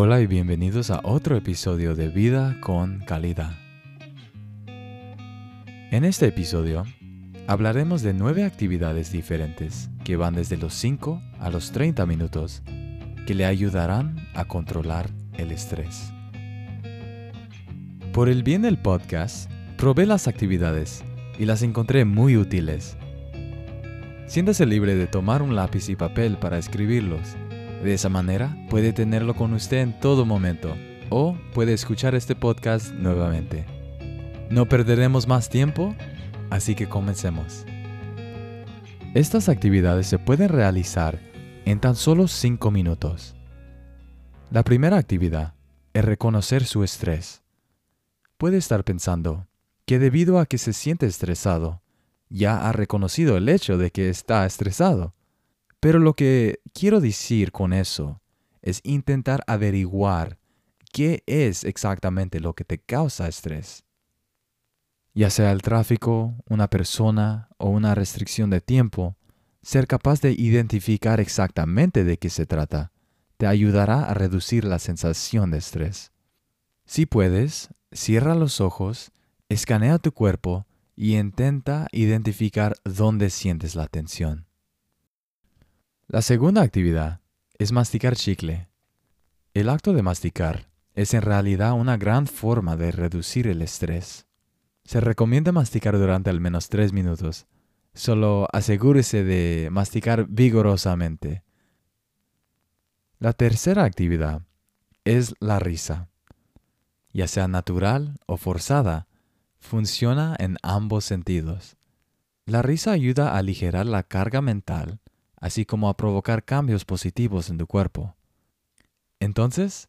Hola y bienvenidos a otro episodio de Vida con Calidad. En este episodio hablaremos de nueve actividades diferentes que van desde los 5 a los 30 minutos que le ayudarán a controlar el estrés. Por el bien del podcast, probé las actividades y las encontré muy útiles. Siéntase libre de tomar un lápiz y papel para escribirlos de esa manera puede tenerlo con usted en todo momento o puede escuchar este podcast nuevamente. No perderemos más tiempo, así que comencemos. Estas actividades se pueden realizar en tan solo 5 minutos. La primera actividad es reconocer su estrés. Puede estar pensando que debido a que se siente estresado, ya ha reconocido el hecho de que está estresado. Pero lo que quiero decir con eso es intentar averiguar qué es exactamente lo que te causa estrés. Ya sea el tráfico, una persona o una restricción de tiempo, ser capaz de identificar exactamente de qué se trata te ayudará a reducir la sensación de estrés. Si puedes, cierra los ojos, escanea tu cuerpo y intenta identificar dónde sientes la tensión. La segunda actividad es masticar chicle. El acto de masticar es en realidad una gran forma de reducir el estrés. Se recomienda masticar durante al menos 3 minutos. Solo asegúrese de masticar vigorosamente. La tercera actividad es la risa. Ya sea natural o forzada, funciona en ambos sentidos. La risa ayuda a aligerar la carga mental así como a provocar cambios positivos en tu cuerpo. Entonces,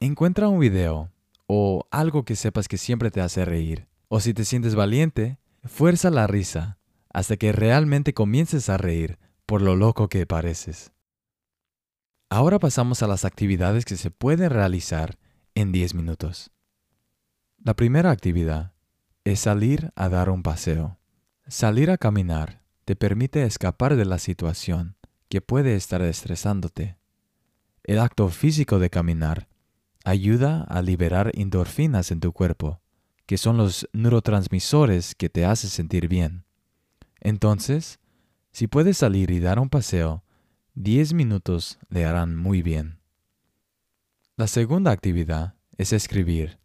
encuentra un video o algo que sepas que siempre te hace reír. O si te sientes valiente, fuerza la risa hasta que realmente comiences a reír por lo loco que pareces. Ahora pasamos a las actividades que se pueden realizar en 10 minutos. La primera actividad es salir a dar un paseo. Salir a caminar te permite escapar de la situación que puede estar estresándote. El acto físico de caminar ayuda a liberar endorfinas en tu cuerpo, que son los neurotransmisores que te hacen sentir bien. Entonces, si puedes salir y dar un paseo, 10 minutos le harán muy bien. La segunda actividad es escribir.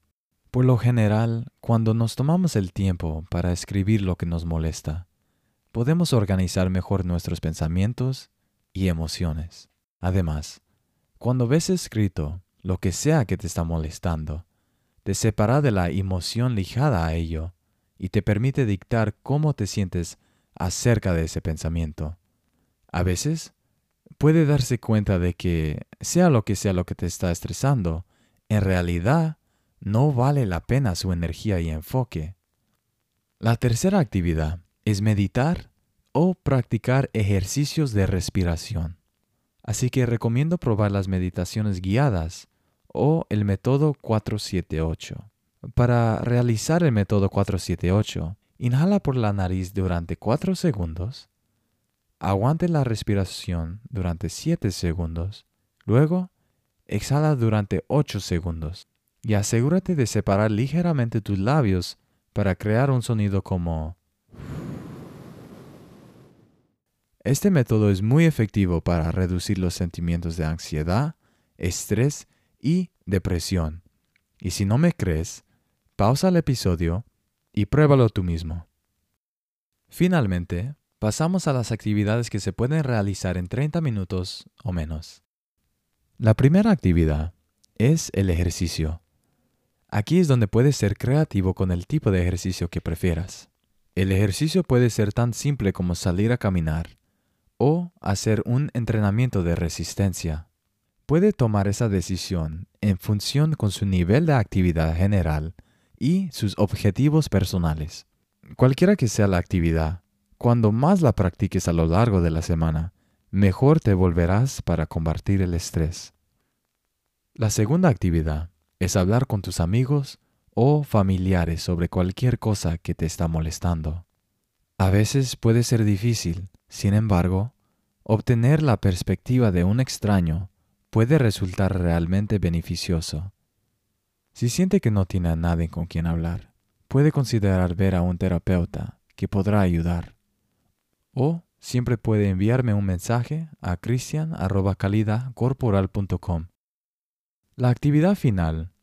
Por lo general, cuando nos tomamos el tiempo para escribir lo que nos molesta, podemos organizar mejor nuestros pensamientos y emociones. Además, cuando ves escrito lo que sea que te está molestando, te separa de la emoción ligada a ello y te permite dictar cómo te sientes acerca de ese pensamiento. A veces, puede darse cuenta de que, sea lo que sea lo que te está estresando, en realidad no vale la pena su energía y enfoque. La tercera actividad es meditar o practicar ejercicios de respiración. Así que recomiendo probar las meditaciones guiadas o el método 478. Para realizar el método 478, inhala por la nariz durante 4 segundos, aguante la respiración durante 7 segundos, luego exhala durante 8 segundos y asegúrate de separar ligeramente tus labios para crear un sonido como Este método es muy efectivo para reducir los sentimientos de ansiedad, estrés y depresión. Y si no me crees, pausa el episodio y pruébalo tú mismo. Finalmente, pasamos a las actividades que se pueden realizar en 30 minutos o menos. La primera actividad es el ejercicio. Aquí es donde puedes ser creativo con el tipo de ejercicio que prefieras. El ejercicio puede ser tan simple como salir a caminar, o hacer un entrenamiento de resistencia. Puede tomar esa decisión en función con su nivel de actividad general y sus objetivos personales. Cualquiera que sea la actividad, cuando más la practiques a lo largo de la semana, mejor te volverás para combatir el estrés. La segunda actividad es hablar con tus amigos o familiares sobre cualquier cosa que te está molestando. A veces puede ser difícil, sin embargo, obtener la perspectiva de un extraño puede resultar realmente beneficioso. Si siente que no tiene a nadie con quien hablar, puede considerar ver a un terapeuta que podrá ayudar. O siempre puede enviarme un mensaje a cristian.calidacorporal.com. La actividad final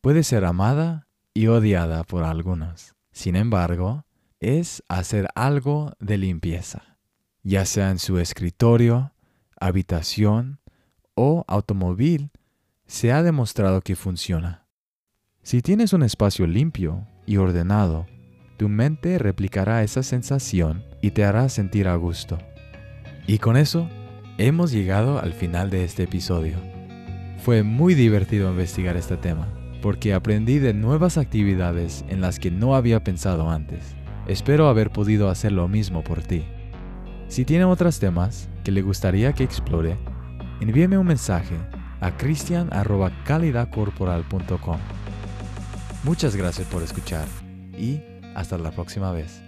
puede ser amada y odiada por algunos. Sin embargo, es hacer algo de limpieza, ya sea en su escritorio, habitación o automóvil, se ha demostrado que funciona. Si tienes un espacio limpio y ordenado, tu mente replicará esa sensación y te hará sentir a gusto. Y con eso, hemos llegado al final de este episodio. Fue muy divertido investigar este tema, porque aprendí de nuevas actividades en las que no había pensado antes. Espero haber podido hacer lo mismo por ti. Si tiene otros temas que le gustaría que explore, envíeme un mensaje a cristian.calidacorporal.com. Muchas gracias por escuchar y hasta la próxima vez.